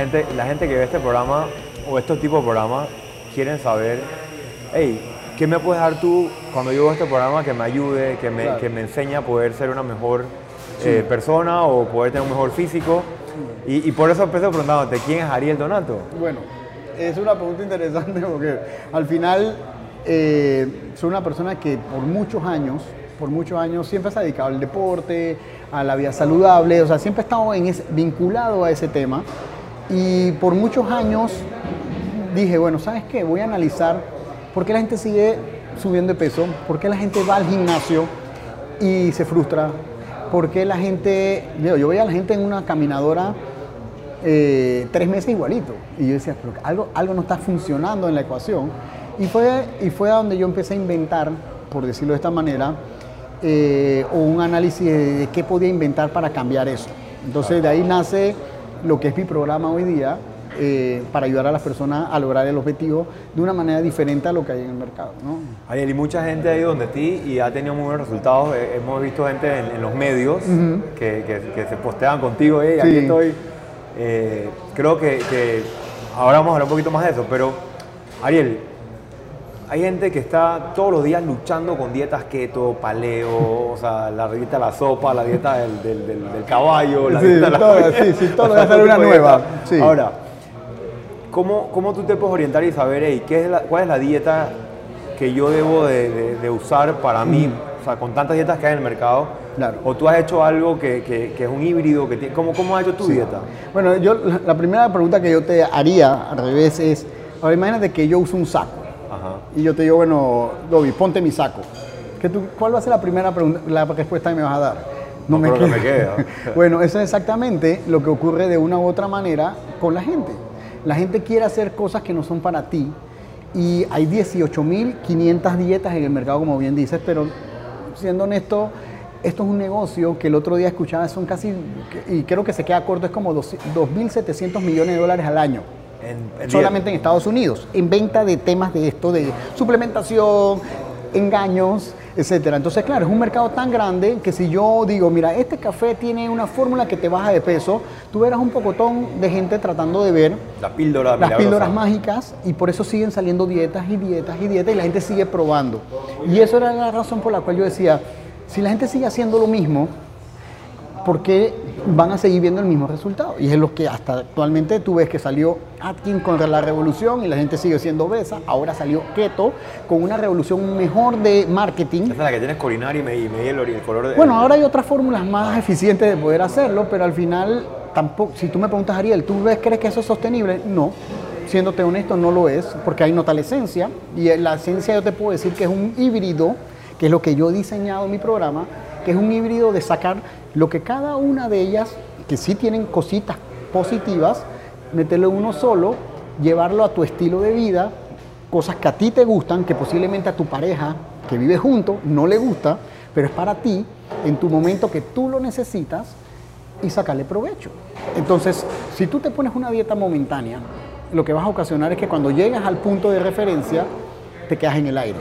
la gente, la gente que ve este programa o estos tipos de programas quieren saber, hey, ¿qué me puedes dar tú cuando yo veo este programa que me ayude, que me, Claro. que me enseñe a poder ser una mejor eh, persona o poder tener un mejor físico? Y, y por eso empecé preguntándote, ¿quién es Ariel Donato? Bueno, es una pregunta interesante porque al final eh, soy una persona que por muchos años, por muchos años siempre se ha dedicado al deporte, a la vida saludable, o sea, siempre he estado en vinculado a ese tema y por muchos años dije, bueno, ¿sabes qué? Voy a analizar por qué la gente sigue subiendo de peso, por qué la gente va al gimnasio y se frustra, por qué la gente, digo, yo veía a la gente en una caminadora eh, tres meses igualito. Y yo decía, pero algo, algo no está funcionando en la ecuación. Y fue, y fue a donde yo empecé a inventar, por decirlo de esta manera, eh, un análisis de qué podía inventar para cambiar eso. Entonces de ahí nace lo que es mi programa hoy día, eh, para ayudar a las personas a lograr el objetivo de una manera diferente a lo que hay en el mercado. ¿no? Ariel, y mucha gente ha ido donde ti y ha tenido muy buenos resultados. Eh, Hemos visto gente en, en los medios que, que- que se postean contigo, hey, aquí estoy. Eh, creo que, que ahora vamos a hablar un poquito más de eso, pero Ariel, hay gente que está todos los días luchando con dietas keto, paleo, o sea, la dieta de la sopa, la dieta del, del- del- del caballo, la Sí, dieta de la todo, sí, sí, todo lo que hacer una nueva, sí. Ahora, ¿cómo, ¿cómo tú te puedes orientar y saber, hey, ¿qué es la- cuál es la dieta que yo debo de, de- de usar para mí? O sea, con tantas dietas que hay en el mercado. Claro. O tú has hecho algo que, que- que es un híbrido, que tiene- ¿cómo, ¿cómo has hecho tu dieta? Bueno, yo la primera pregunta que yo te haría al revés es, ahora imagínate que yo uso un saco Ajá. y yo te digo, bueno, Dobby, ponte mi saco. ¿Qué tú- ¿Cuál va a ser la primera pregunta, la respuesta que me vas a dar? No creo que me queda. bueno, eso es exactamente lo que ocurre de una u otra manera con la gente. La gente quiere hacer cosas que no son para ti y hay 18.500 dietas en el mercado, como bien dices, pero siendo honesto, esto es un negocio que el otro día escuchaba, son casi, y creo que se queda corto, es como dos- 2.700 millones de dólares al año En- en solamente en Estados Unidos, en venta de temas de esto, de suplementación, engaños, etcétera. Entonces, claro, es un mercado tan grande que si yo digo, mira, este café tiene una fórmula que te baja de peso, tú verás un pocotón de gente tratando de ver La píldora las milagrosa. píldoras mágicas y por eso siguen saliendo dietas y dietas y dietas y la gente sigue probando. Y eso era la razón por la cual yo decía, si la gente sigue haciendo lo mismo, ¿por qué van a seguir viendo el mismo resultado? Y es lo que hasta actualmente tú ves que salió Atkins contra la revolución y la gente sigue siendo obesa, ahora salió Keto con una revolución mejor de marketing. Esa es la que tienes colinar y me, me el, color de... Bueno, ahora hay otras fórmulas más eficientes de poder hacerlo, pero al final tampoco, si tú me preguntas, Ariel, ¿tú ves, crees que eso es sostenible? No. Siéndote honesto, no lo es, porque ahí nota la esencia. Y la esencia yo te puedo decir que es un híbrido, que es lo que yo he diseñado en mi programa, que es un híbrido de sacar lo que cada una de ellas, que sí tienen cositas positivas, meterlo uno solo, llevarlo a tu estilo de vida, cosas que a ti te gustan, que posiblemente a tu pareja que vive junto no le gusta, pero es para ti en tu momento que tú lo necesitas y sacarle provecho. Entonces, si tú te pones una dieta momentánea, lo que vas a ocasionar es que cuando llegas al punto de referencia, te quedas en el aire.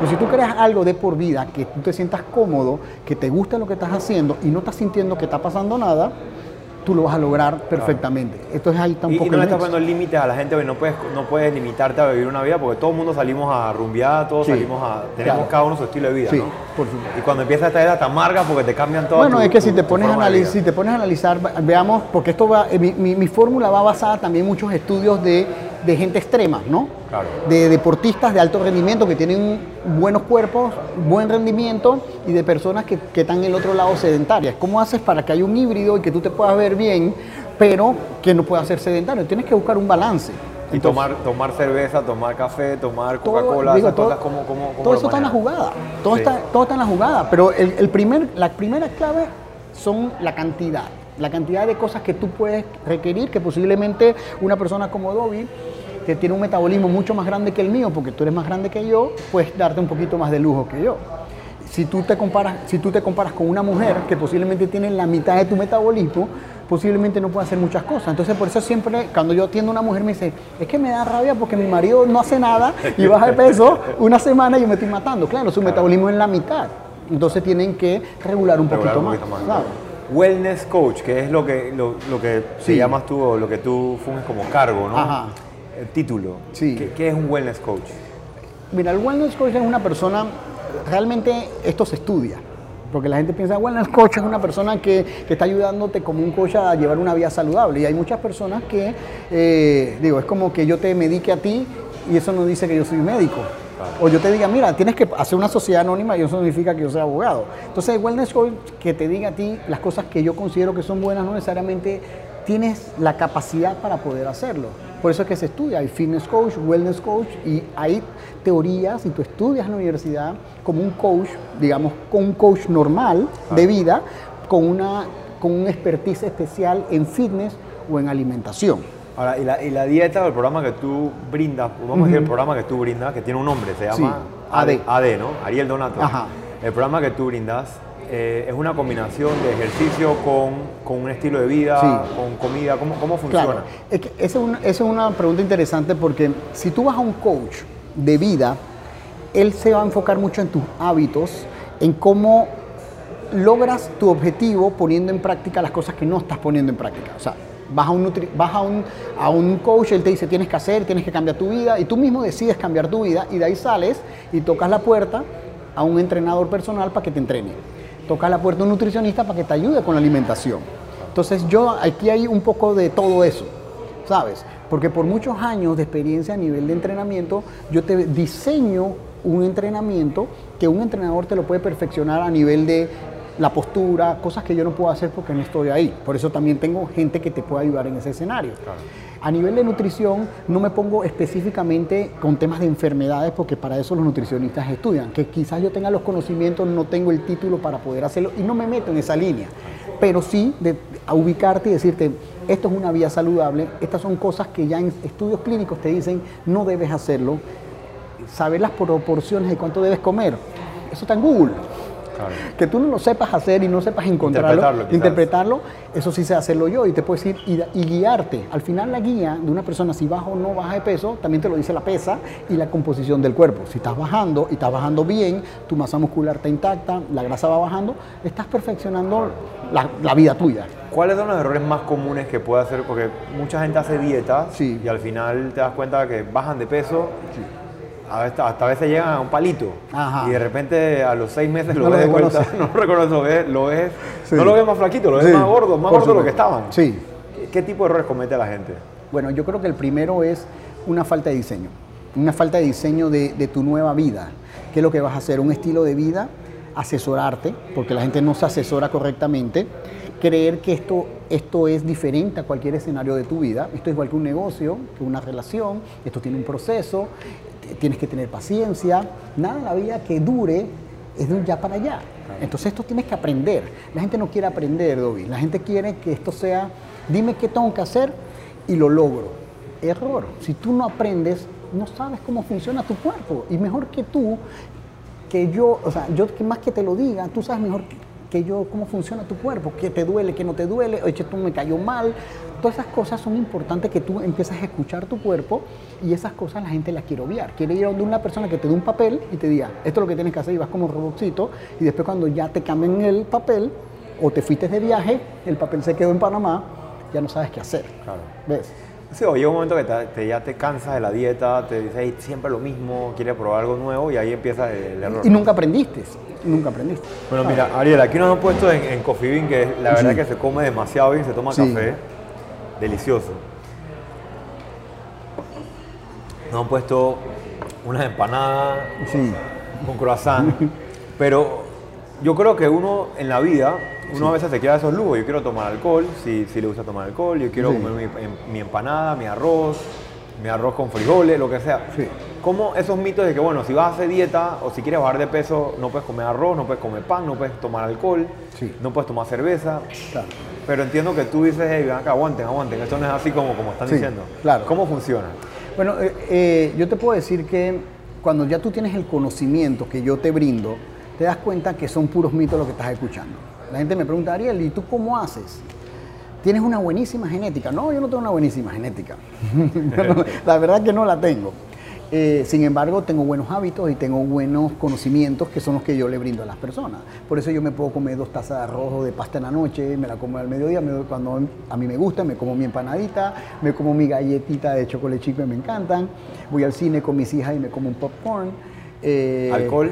Pero si tú creas algo de por vida, que tú te sientas cómodo, que te gusta lo que estás haciendo y no estás sintiendo que está pasando nada, tú lo vas a lograr perfectamente. Entonces ahí está un Y, y poco no le estás poniendo límites a la gente, no puedes, no puedes limitarte a vivir una vida, porque todo el mundo salimos a rumbear, todos Sí, salimos a... Tenemos claro. cada uno su estilo de vida, Sí, ¿no? por supuesto. Y cuando empieza esta edad te amarga porque te cambian todo. Bueno, tu- es que si tu- te pones a analizar, si te pones a analizar, veamos, porque esto va, eh, mi, mi- mi fórmula va basada también en muchos estudios de, de gente extrema, ¿no? Claro. De deportistas de alto rendimiento que tienen buenos cuerpos, buen rendimiento y de personas que, que están en el otro lado sedentarias. ¿Cómo haces para que haya un híbrido y que tú te puedas ver bien, pero que no puedas ser sedentario? Tienes que buscar un balance. Y tomar, tomar cerveza, tomar café, tomar Coca-Cola, esas todo- cosas, ¿cómo, cómo, cómo todo eso está en la jugada. Todo, Sí. está, todo está en la jugada. Pero el, el primer, la primera clave son la cantidad. La cantidad de cosas que tú puedes requerir, que posiblemente una persona como Dobby, que tiene un metabolismo mucho más grande que el mío, porque tú eres más grande que yo, puedes darte un poquito más de lujo que yo. Si tú te comparas, si tú te comparas con una mujer que posiblemente tiene la mitad de tu metabolismo, posiblemente no puede hacer muchas cosas. Entonces, por eso siempre, cuando yo atiendo a una mujer, me dice, es que me da rabia porque mi marido no hace nada y baja de peso una semana y yo me estoy matando. Claro, su metabolismo es la mitad. Entonces tienen que regular un Regular poquito un más. poquito más. claro. Wellness coach, que es lo que, lo, lo que Sí. te llamas tú o lo que tú funges como cargo, ¿no? Ajá. El título. Sí. ¿Qué, qué es un wellness coach? Mira, el wellness coach es una persona, realmente esto se estudia, porque la gente piensa, wellness coach es una persona que, que está ayudándote como un coach a llevar una vida saludable. Y hay muchas personas que, eh, digo, es como que yo te medique a ti y eso no dice que yo soy médico. O yo te diga, mira, tienes que hacer una sociedad anónima y eso significa que yo sea abogado. Entonces, el wellness coach que te diga a ti las cosas que yo considero que son buenas, no necesariamente tienes la capacidad para poder hacerlo. Por eso es que se estudia, hay fitness coach, wellness coach y hay teorías y tú estudias en la universidad como un coach, digamos, con un coach normal de vida, con, una, con un expertise especial en fitness o en alimentación. Ahora, y la, y la dieta o el programa que tú brindas, vamos a decir el programa que tú brindas, que tiene un nombre, se llama Sí, AD. AD, ¿no? Ariel Donato. Ajá. El programa que tú brindas eh, es una combinación de ejercicio con, con un estilo de vida, Sí. con comida, ¿cómo, cómo funciona? Claro, es que esa es, una, esa es una pregunta interesante porque si tú vas a un coach de vida, él se va a enfocar mucho en tus hábitos, en cómo logras tu objetivo poniendo en práctica las cosas que no estás poniendo en práctica. O sea, vas a un, vas a un, a un coach, él te dice tienes que hacer, tienes que cambiar tu vida y tú mismo decides cambiar tu vida y de ahí sales y tocas la puerta a un entrenador personal para que te entrene. Tocas la puerta a un nutricionista para que te ayude con la alimentación. Entonces yo aquí hay un poco de todo eso, ¿sabes? Porque por muchos años de experiencia a nivel de entrenamiento, yo te diseño un entrenamiento que un entrenador te lo puede perfeccionar a nivel de la postura, cosas que yo no puedo hacer porque no estoy ahí. Por eso también tengo gente que te puede ayudar en ese escenario. A nivel de nutrición, no me pongo específicamente con temas de enfermedades porque para eso los nutricionistas estudian. Que quizás yo tenga los conocimientos, no tengo el título para poder hacerlo y no me meto en esa línea. Pero sí de, a ubicarte y decirte, esto es una vía saludable, estas son cosas que ya en estudios clínicos te dicen, no debes hacerlo. Saber las proporciones de cuánto debes comer, eso está en Google. Claro. Que tú no lo sepas hacer y no sepas encontrarlo, Interpretarlo, interpretarlo, eso sí sé hacerlo yo y te puedes ir y, y guiarte. Al final la guía de una persona si baja o no baja de peso, también te lo dice la pesa y la composición del cuerpo. Si estás bajando y estás bajando bien, tu masa muscular está intacta, la grasa va bajando, estás perfeccionando la, la vida tuya. ¿Cuáles son los errores más comunes que puede hacer? Porque mucha gente hace dietas Sí. y al final te das cuenta que bajan de peso, a veces- hasta a veces llegan a un palito Ajá. y de repente a los seis meses lo No ves de vuelta, no lo reconoces, lo ves, lo ves- Sí. no lo ves más flaquito, lo ves Sí, más gordo, más por gordo de lo que estaban. Sí. ¿Qué, qué tipo de errores comete la gente? Bueno, yo creo que el primero es una falta de diseño. Una falta de diseño de, de tu nueva vida. ¿Qué es lo que vas a hacer? Un estilo de vida, asesorarte, porque la gente no se asesora correctamente. Creer que esto, esto es diferente a cualquier escenario de tu vida. Esto es igual que un negocio, que una relación. Esto tiene un proceso. Tienes que tener paciencia. Nada en la vida que dure es de un ya para allá. Entonces esto tienes que aprender. La gente no quiere aprender, Dobby. La gente quiere que esto sea, dime qué tengo que hacer y lo logro. Error. Si tú no aprendes, no sabes cómo funciona tu cuerpo. Y mejor que tú, que yo, o sea, yo que más que te lo diga, tú sabes mejor que- que yo cómo funciona tu cuerpo, qué te duele, qué no te duele, oye, tú me cayó mal. Todas esas cosas son importantes que tú empiezas a escuchar tu cuerpo y esas cosas la gente las quiere obviar. Quiere ir a donde una persona que te dé un papel y te diga, esto es lo que tienes que hacer y vas como robotcito y después cuando ya te cambian el papel o te fuiste de viaje, el papel se quedó en Panamá, ya no sabes qué hacer. Claro. ¿Ves? Sí, o llega un momento que te- te- ya te cansas de la dieta, te dices "Ey, siempre lo mismo, quieres probar algo nuevo y ahí empieza el error. Y nunca aprendiste, y nunca aprendiste. Bueno, mira, Ariel, aquí nos han puesto en, en Coffee Bean, que la verdad Sí. que se come demasiado bien, se toma Sí. café. Delicioso. Nos han puesto unas empanadas Sí. con croissant. pero yo creo que uno en la vida, uno a veces se queda esos lujos. Yo quiero tomar alcohol, si, si le gusta tomar alcohol. Yo quiero Sí. comer mi, em- mi empanada, mi arroz, mi arroz con frijoles, lo que sea. Sí. ¿Cómo esos mitos de que, bueno, si vas a hacer dieta o si quieres bajar de peso, no puedes comer arroz, no puedes comer pan, no puedes tomar alcohol, Sí. no puedes tomar cerveza? Claro. Pero entiendo que tú dices, hey, ven acá, aguanten, aguanten. Esto no es así como, como están Sí, diciendo. claro. ¿Cómo funciona? Bueno, eh, eh, yo te puedo decir que cuando ya tú tienes el conocimiento que yo te brindo, te das cuenta que son puros mitos lo que estás escuchando. La gente me pregunta, Ariel, ¿y tú cómo haces? ¿Tienes una buenísima genética? No, yo no tengo una buenísima genética. la verdad que no la tengo. Eh, sin embargo, tengo buenos hábitos y tengo buenos conocimientos que son los que yo le brindo a las personas. Por eso yo me puedo comer dos tazas de arroz o de pasta en la noche, me la como al mediodía, me- cuando a mí me gusta, me como mi empanadita, me como mi galletita de chocolate chip me encantan, voy al cine con mis hijas y me como un popcorn. Eh, ¿Alcohol?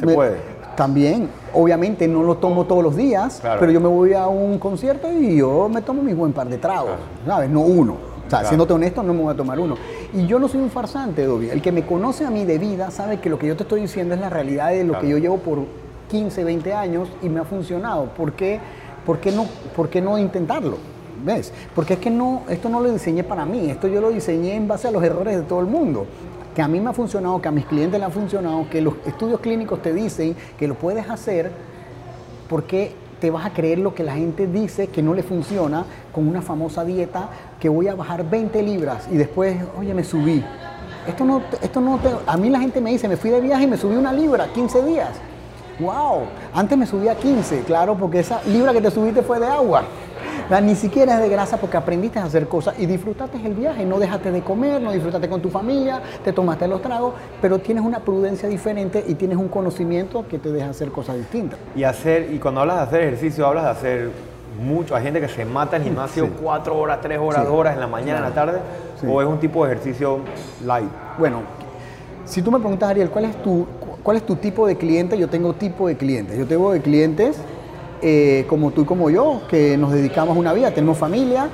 ¿Se me- puede? También, obviamente no lo tomo todos los días, Claro. pero yo me voy a un concierto y yo me tomo mi buen par de tragos, ¿sabes? No uno. O sea, Claro. siéndote honesto, no me voy a tomar uno. Y yo no soy un farsante, Dobby. El que me conoce a mí de vida sabe que lo que yo te estoy diciendo es la realidad de lo que yo llevo por 15, 20 años y me ha funcionado. ¿Por qué, por qué no, por qué no intentarlo? ¿Ves? Porque es que no, esto no lo diseñé para mí, esto yo lo diseñé en base a los errores de todo el mundo. Que a mí me ha funcionado, que a mis clientes le ha funcionado, que los estudios clínicos te dicen que lo puedes hacer ¿Por qué te vas a creer lo que la gente dice que no le funciona con una famosa dieta que voy a bajar 20 libras y después, oye, me subí? Esto no, esto no te- a mí la gente me dice, me fui de viaje y me subí una libra, 15 días. ¡Wow! Antes me subía 15, claro, porque esa libra que te subiste fue de agua. Ni siquiera es de grasa porque aprendiste a hacer cosas y disfrutaste el viaje. No dejaste de comer, no disfrutaste con tu familia, te tomaste los tragos, pero tienes una prudencia diferente y tienes un conocimiento que te deja hacer cosas distintas. Y hacer, y cuando hablas de hacer ejercicio, hablas de hacer mucho. Hay gente que se mata en gimnasio Sí. cuatro horas, tres horas, Sí. dos horas en la mañana, en la tarde, Sí. o es un tipo de ejercicio light. Bueno, si tú me preguntas, Ariel, ¿cuál es tu, cuál es tu tipo de cliente? Yo tengo tipo de clientes. Yo tengo de clientes eh, como tú y como yo, que nos dedicamos una vida, tenemos familia,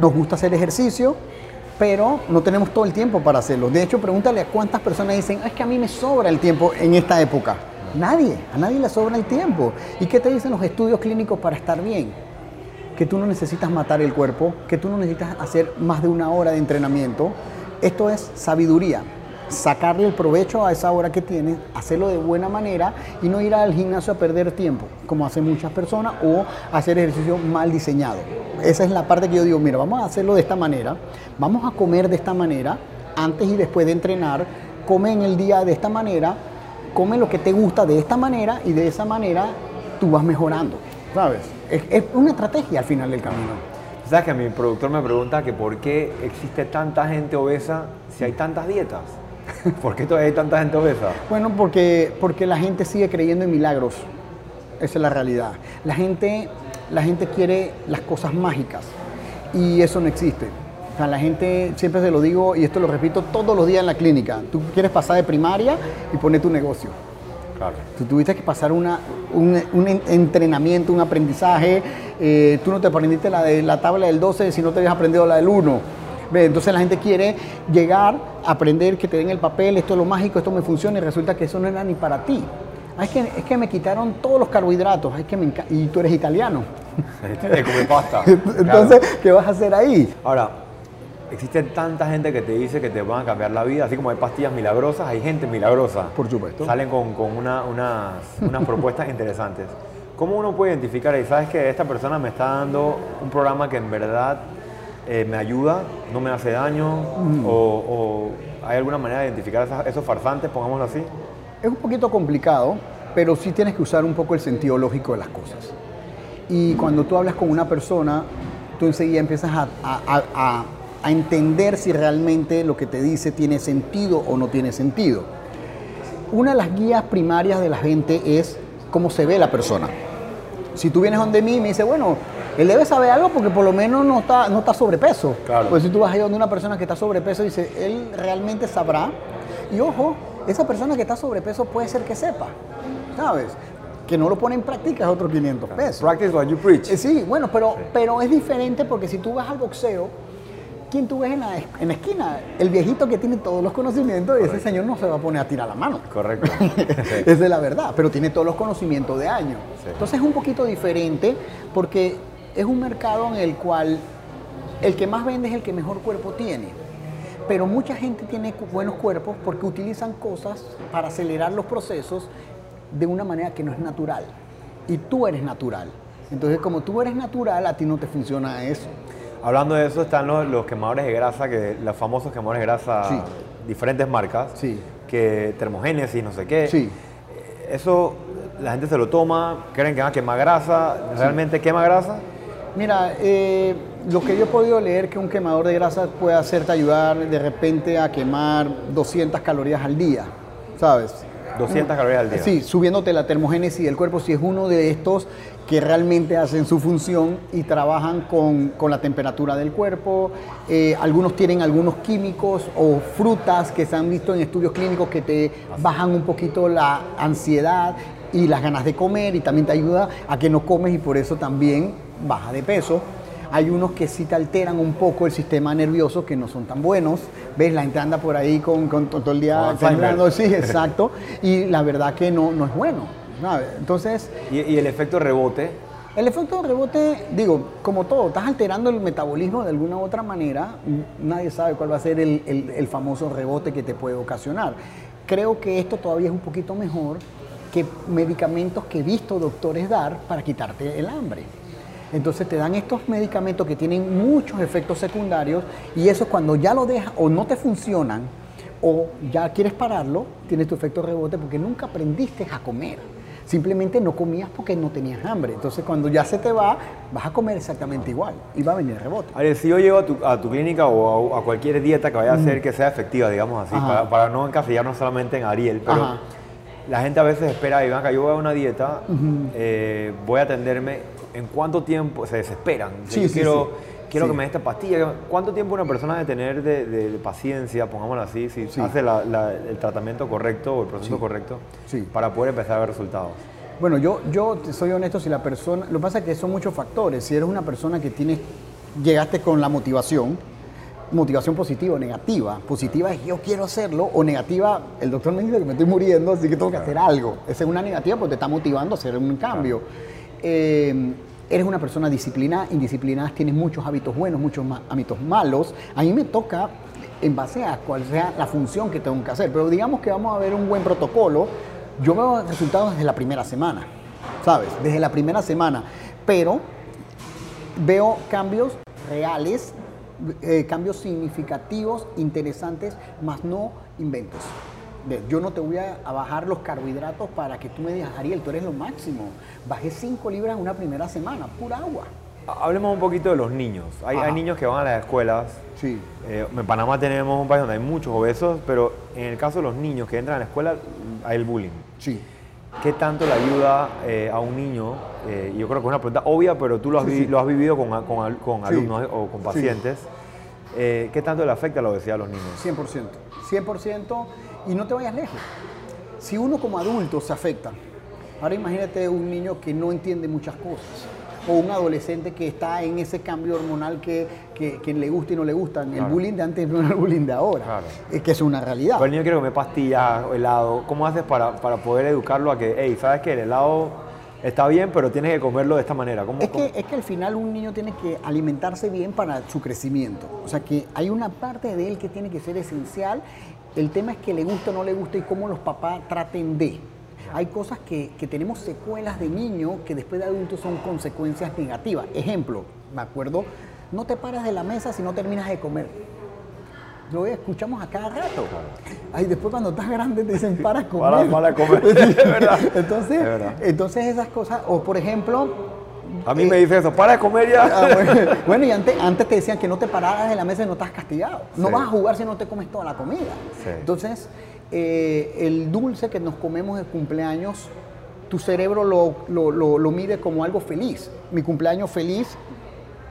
nos gusta hacer ejercicio, pero no tenemos todo el tiempo para hacerlo. De hecho, pregúntale a cuántas personas dicen, es que a mí me sobra el tiempo en esta época. Nadie, a nadie le sobra el tiempo. ¿Y qué te dicen los estudios clínicos para estar bien? que tú no necesitas matar el cuerpo, que tú no necesitas hacer más de una hora de entrenamiento. Esto es sabiduría. Sacarle el provecho a esa hora que tienes, hacerlo de buena manera y no ir al gimnasio a perder tiempo, como hacen muchas personas, o hacer ejercicio mal diseñado. Esa es la parte que yo digo, mira, vamos a hacerlo de esta manera, vamos a comer de esta manera, antes y después de entrenar, come en el día de esta manera, come lo que te gusta de esta manera y de esa manera tú vas mejorando, ¿sabes? Es, una estrategia al final del camino. ¿Sabes que mi productor me pregunta que por qué existe tanta gente obesa si hay tantas dietas? ¿Por qué todavía hay tanta gente obesa? Bueno, porque, porque la gente sigue creyendo en milagros. Esa es la realidad. La gente, la gente quiere las cosas mágicas y eso no existe. O sea, la gente, siempre se lo digo y esto lo repito todos los días en la clínica. Tú quieres pasar de primaria y poner tu negocio. Claro. Tú tuviste que pasar una, un, un en- entrenamiento, un aprendizaje. eh, tú no te aprendiste la, de, la tabla del 12 si no te habías aprendido la del 1. Entonces la gente quiere llegar, aprender que te den el papel, esto es lo mágico, esto me funciona y resulta que eso no era ni para ti. Ah, es, que, es que me quitaron todos los carbohidratos, es que me y tú eres italiano. De comer pasta. Entonces, ¿qué vas a hacer ahí? Ahora, existe tanta gente que te dice que te van a cambiar la vida, así como hay pastillas milagrosas, hay gente milagrosa. Por supuesto. Salen con, con una- unas, unas propuestas interesantes. ¿Cómo uno puede identificar y sabes que esta persona me está dando un programa que en verdad eh, me ayuda, no me hace daño? Mm. O, o hay alguna manera de identificar esas- esos farsantes, pongámoslo así? Es un poquito complicado, pero sí tienes que usar un poco el sentido lógico de las cosas. Y cuando tú hablas con una persona, tú enseguida empiezas a, a- a- a- a entender si realmente lo que te dice tiene sentido o no tiene sentido. Una de las guías primarias de la gente es cómo se ve la persona. Si tú vienes donde mí y me dices, bueno, él debe saber algo porque por lo menos no está, no está sobrepeso. Claro. Pues si tú vas ahí donde una persona que está sobrepeso, dice, él realmente sabrá. Y ojo, esa persona que está sobrepeso puede ser que sepa, ¿sabes? Que no lo pone en práctica es otro 500 pesos. Practice what you preach. Eh, Sí, bueno, pero, pero es diferente porque si tú vas al boxeo, ¿quién tú ves en la, en la esquina? El viejito que tiene todos los conocimientos y ese señor no se va a poner a tirar la mano. Correcto. Esa es la verdad, pero tiene todos los conocimientos de años. Sí. Entonces es un poquito diferente porque es un mercado en el cual el que más vende es el que mejor cuerpo tiene. Pero mucha gente tiene buenos cuerpos porque utilizan cosas para acelerar los procesos de una manera que no es natural. Y tú eres natural. Entonces, como tú eres natural, a ti no te funciona eso. Hablando de eso, están los, los quemadores de grasa, que los famosos quemadores de grasa, Sí. diferentes marcas, Sí. que termogénesis, no sé qué. Sí. Eh, Eso la gente se lo toma, creen que va a quemar grasa, ¿realmente quema grasa? Mira, eh, lo que yo he podido leer que un quemador de grasa puede hacerte ayudar de repente a quemar 200 calorías al día, ¿sabes? 200 calorías al día. Sí, subiéndote la termogénesis del cuerpo, si es uno de estos que realmente hacen su función y trabajan con, con la temperatura del cuerpo. Eh, algunos tienen algunos químicos o frutas que se han visto en estudios clínicos que te bajan un poquito la ansiedad y las ganas de comer y también te ayuda a que no comes y por eso también baja de peso. Hay unos que sí te alteran un poco el sistema nervioso que no son tan buenos. ¿Ves? La gente anda por ahí con, con todo el día. Sí, exacto. Y la verdad que no, no es bueno. ¿sabes? Entonces, Y, y el efecto rebote, el efecto de rebote, digo, como todo, estás alterando el metabolismo de alguna u otra manera, nadie sabe cuál va a ser el, el- el famoso rebote que te puede ocasionar. Creo que esto todavía es un poquito mejor que medicamentos que he visto doctores dar para quitarte el hambre. Entonces te dan estos medicamentos que tienen muchos efectos secundarios y eso cuando ya lo dejas o no te funcionan o ya quieres pararlo, tienes tu efecto rebote porque nunca aprendiste a comer. Simplemente no comías porque no tenías hambre. Entonces cuando ya se te va, vas a comer exactamente igual y va a venir el rebote. Ariel, si yo llego a tu, a tu clínica o a, a cualquier dieta que vaya a hacer que sea efectiva, digamos así, para, para no encasillarnos solamente en Ariel, pero Ajá. la gente a veces espera, y acá yo voy a una dieta, eh, voy a atenderme, ¿en cuánto tiempo se desesperan? Sí, sí, quiero, sí. quiero que me dé esta pastilla. ¿Cuánto tiempo una persona debe tener de, de- de paciencia, pongámoslo así, si hace la- la- el tratamiento correcto o el proceso correcto Sí. para poder empezar a ver resultados? Bueno, yo, yo soy honesto, si la persona, lo que pasa es que son muchos factores. Si eres una persona que tienes, llegaste con la motivación, motivación positiva o negativa. Positiva es yo quiero hacerlo, o negativa, el doctor me dice que me estoy muriendo, así que tengo que hacer algo. Esa es una negativa porque te está motivando a hacer un cambio. Eh, eres una persona disciplinada, indisciplinada, tienes muchos hábitos buenos, muchos hábitos malos. A mí me toca en base a cuál sea la función que tengo que hacer. Pero digamos que vamos a ver un buen protocolo. Yo veo resultados desde la primera semana, ¿sabes? Desde la primera semana. Pero veo cambios reales, eh, cambios significativos, interesantes, más no inventos. Yo no te voy a, bajar los carbohidratos para que tú me digas, Ariel, tú eres lo máximo. Bajé 5 libras en una primera semana, pura agua. Hablemos un poquito de los niños. Hay, niños que van a las escuelas. Sí. Eh, en Panamá tenemos un país donde hay muchos obesos, pero en el caso de los niños que entran a la escuela, hay el bullying. Sí. ¿Qué tanto le ayuda eh, a un niño? Eh, yo creo que es una pregunta obvia, pero tú lo has, Sí, vi- sí. lo has vivido con, Sí. alumnos eh, o con Sí. pacientes. Eh, ¿Qué tanto le afecta la obesidad a los niños? 100%. 100% y no te vayas lejos. Si uno como adulto se afecta, ahora imagínate un niño que no entiende muchas cosas o un adolescente que está en ese cambio hormonal que, que, que le gusta y no le gusta. El Claro. bullying de antes no era el bullying de ahora. Claro. Es que es una realidad. Pero el niño quiere comer pastillas o helado. ¿Cómo haces para, para poder educarlo a que, hey, sabes que el helado está bien, pero tienes que comerlo de esta manera? ¿Cómo, Es cómo- que, es que al final un niño tiene que alimentarse bien para su crecimiento. O sea que hay una parte de él que tiene que ser esencial. El tema es que le gusta o no le gusta y cómo los papás traten de. Hay cosas que, que tenemos secuelas de niño que después de adultos son consecuencias negativas. Ejemplo, me acuerdo, no te paras de la mesa si no terminas de comer. Lo escuchamos a cada rato. Ay, después cuando estás grande te dicen para comer. Para- para comer. Es verdad. Entonces, Es verdad. entonces esas cosas, o por ejemplo, A mí me dice eso, para de comer ya. Ah, bueno, bueno, y antes, antes te decían que no te pararas de la mesa y no estás castigado. No Sí. vas a jugar si no te comes toda la comida. Sí. Entonces, eh, el dulce que nos comemos de cumpleaños, tu cerebro lo, lo- lo- lo mide como algo feliz. Mi cumpleaños feliz,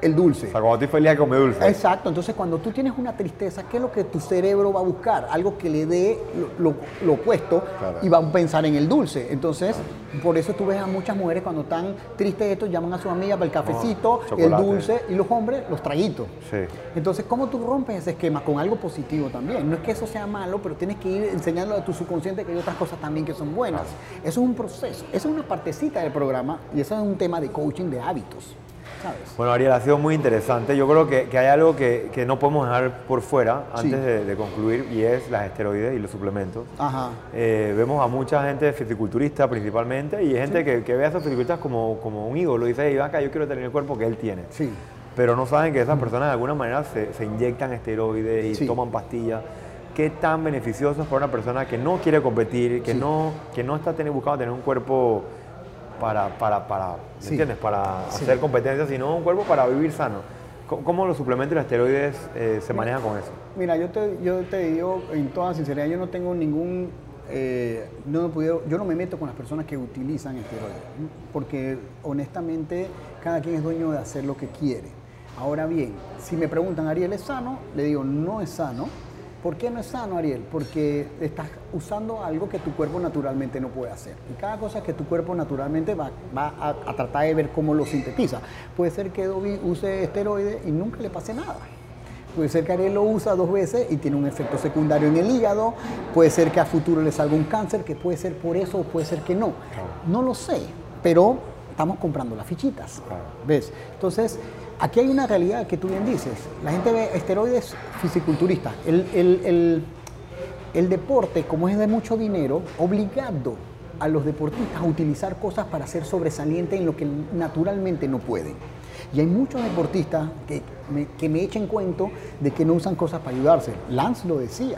el dulce. O sea, cuando estoy feliz de comer dulce. Exacto, entonces cuando tú tienes una tristeza, ¿qué es lo que tu cerebro va a buscar? Algo que le dé lo, lo- lo opuesto Claro. y va a pensar en el dulce. Entonces, por eso tú ves a muchas mujeres cuando están tristes esto, llaman a su amiga para el cafecito, el dulce, y los hombres, los traguitos. Sí. Entonces, ¿cómo tú rompes ese esquema? Con algo positivo también. No es que eso sea malo, pero tienes que ir enseñando a tu subconsciente que hay otras cosas también que son buenas. Eso es un proceso, eso es una partecita del programa y eso es un tema de coaching de hábitos, ¿sabes? Bueno, Ariel, ha sido muy interesante. Yo creo que, que hay algo que, que no podemos dejar por fuera Sí. antes de, de concluir y es las esteroides y los suplementos. Ajá. Eh, vemos a mucha gente fisiculturista principalmente y gente que, que ve a esos fisiculturistas como, como un ídolo. Dice, acá yo quiero tener el cuerpo que él tiene. Sí. Pero no saben que esas personas de alguna manera se, se inyectan esteroides y Sí. toman pastillas. ¿Qué tan beneficioso es para una persona que no quiere competir, que, Sí. no, que no está teniendo, buscando tener un cuerpo para, para, para, ¿me Sí. entiendes? Para Sí. hacer competencia, sino un cuerpo para vivir sano. ¿Cómo, cómo los suplementos y los esteroides eh, se manejan con eso? Mira, yo te, yo te digo en toda sinceridad, yo no tengo ningún... eh, no podido- yo no me meto con las personas que utilizan esteroides, ¿no? porque honestamente cada quien es dueño de hacer lo que quiere. Ahora bien, si me preguntan, Ariel, ¿es sano? Le digo, no es sano. ¿Por qué no es sano, Ariel? Porque estás usando algo que tu cuerpo naturalmente no puede hacer. Y cada cosa que tu cuerpo naturalmente va, va a, a tratar de ver cómo lo sintetiza. Puede ser que Dobby use esteroides y nunca le pase nada. Puede ser que Ariel lo usa dos veces y tiene un efecto secundario en el hígado. Puede ser que a futuro le salga un cáncer, que puede ser por eso o puede ser que no. No lo sé, pero estamos comprando las fichitas. ¿Ves? Entonces, aquí hay una realidad que tú bien dices. La gente ve esteroides fisiculturistas. El, el- el- deporte, como es de mucho dinero, obligado a los deportistas a utilizar cosas para ser sobresalientes en lo que naturalmente no pueden. Y hay muchos deportistas que me, que me echen cuento de que no usan cosas para ayudarse. Lance lo decía.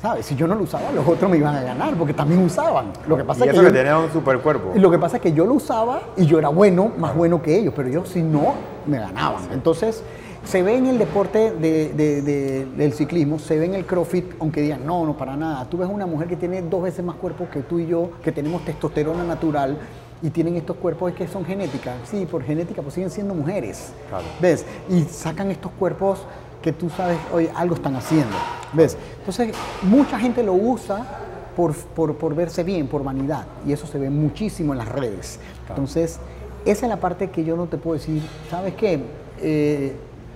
¿Sabes? Si yo no lo usaba, los otros me iban a ganar porque también usaban. Lo que pasa y es eso que que yo- tenía un super cuerpo. lo que pasa es que yo lo usaba y yo era bueno, más bueno que ellos, pero ellos si no, me ganaban. Entonces, se ve en el deporte de- de- de- del ciclismo, se ve en el CrossFit, aunque digan, no, no, para nada. Tú ves una mujer que tiene dos veces más cuerpo que tú y yo, que tenemos testosterona natural y tienen estos cuerpos que son genéticas. Sí, por genética, pues siguen siendo mujeres. Claro. ¿Ves? Y sacan estos cuerpos que tú sabes, oye, algo están haciendo. ¿Ves? Entonces, mucha gente lo usa por, por, por verse bien, por vanidad. Y eso se ve muchísimo en las redes. Entonces, esa es la parte que yo no te puedo decir, ¿sabes qué? Eh,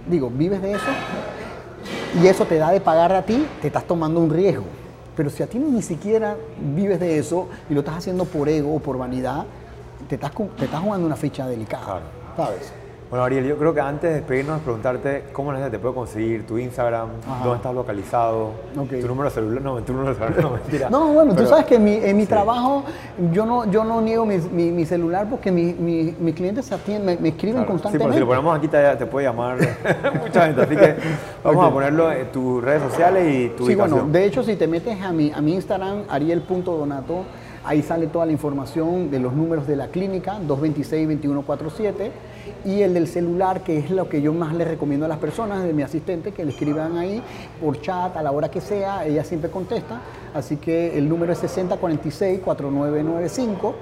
digo, ¿vives de eso? Y eso te da de pagar a ti, te estás tomando un riesgo. Pero si a ti ni siquiera vives de eso y lo estás haciendo por ego o por vanidad, te estás, te estás jugando una ficha delicada. Claro. ¿Sabes? Bueno, Ariel, yo creo que antes de despedirnos, preguntarte cómo la gente te puede conseguir, tu Instagram, Ajá. dónde estás localizado, tu número de celular, no, tu número de celular, no, mentira. No, bueno, Pero- tú sabes que en mi, en mi Sí. trabajo yo no, yo no niego mi, mi- mi celular porque mi- mi- mis clientes se atienden, me, me escriben Claro. Sí, constantemente. pero si lo ponemos aquí te, te puede llamar mucha gente, así que vamos a ponerlo en tus redes sociales y tu Sí, ubicación. bueno, de hecho, si te metes a mi, a mi Instagram, ariel.donato, ahí sale toda la información de los números de la clínica, 226-2147, y el del celular, que es lo que yo más le recomiendo a las personas, de mi asistente, que le escriban ahí por chat a la hora que sea, ella siempre contesta, así que el número es 6046-4995.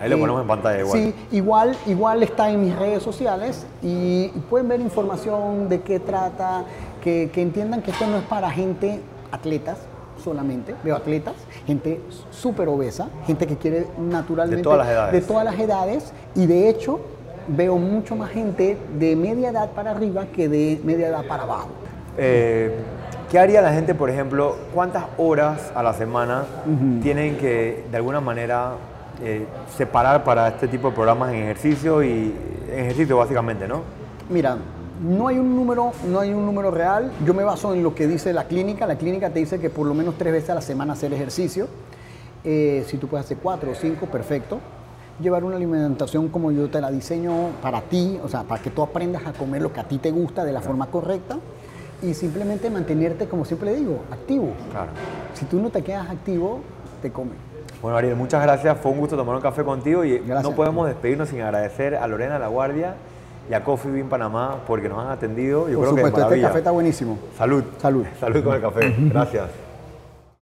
Ahí lo ponemos en pantalla igual. Sí, igual, igual está en mis redes sociales y pueden ver información de qué trata, que, que entiendan que esto no es para gente, atletas solamente, veo atletas, gente súper obesa, gente que quiere naturalmente... De todas las edades. De todas las edades y de hecho veo mucho más gente de media edad para arriba que de media edad para abajo. Eh, ¿Qué haría la gente, por ejemplo, cuántas horas a la semana tienen que, de alguna manera, eh, separar para este tipo de programas en ejercicio y en ejercicio básicamente, ¿no? Mira, no hay un número, no hay un número real. Yo me baso en lo que dice la clínica. La clínica te dice que por lo menos tres veces a la semana hacer ejercicio. Eh, si tú puedes hacer cuatro o cinco, perfecto. Llevar una alimentación como yo te la diseño para ti, o sea, para que tú aprendas a comer lo que a ti te gusta de la forma correcta y simplemente mantenerte, como siempre digo, activo. Claro. Si tú no te quedas activo, te comen. Bueno, Ariel, muchas gracias. Fue un gusto tomar un café contigo y Gracias. no podemos despedirnos sin agradecer a Lorena La Guardia y a Coffee Bean Panamá porque nos han atendido. Yo Por creo que supuesto, este maravilla. café está buenísimo. Salud. Salud. Salud con el café. Gracias.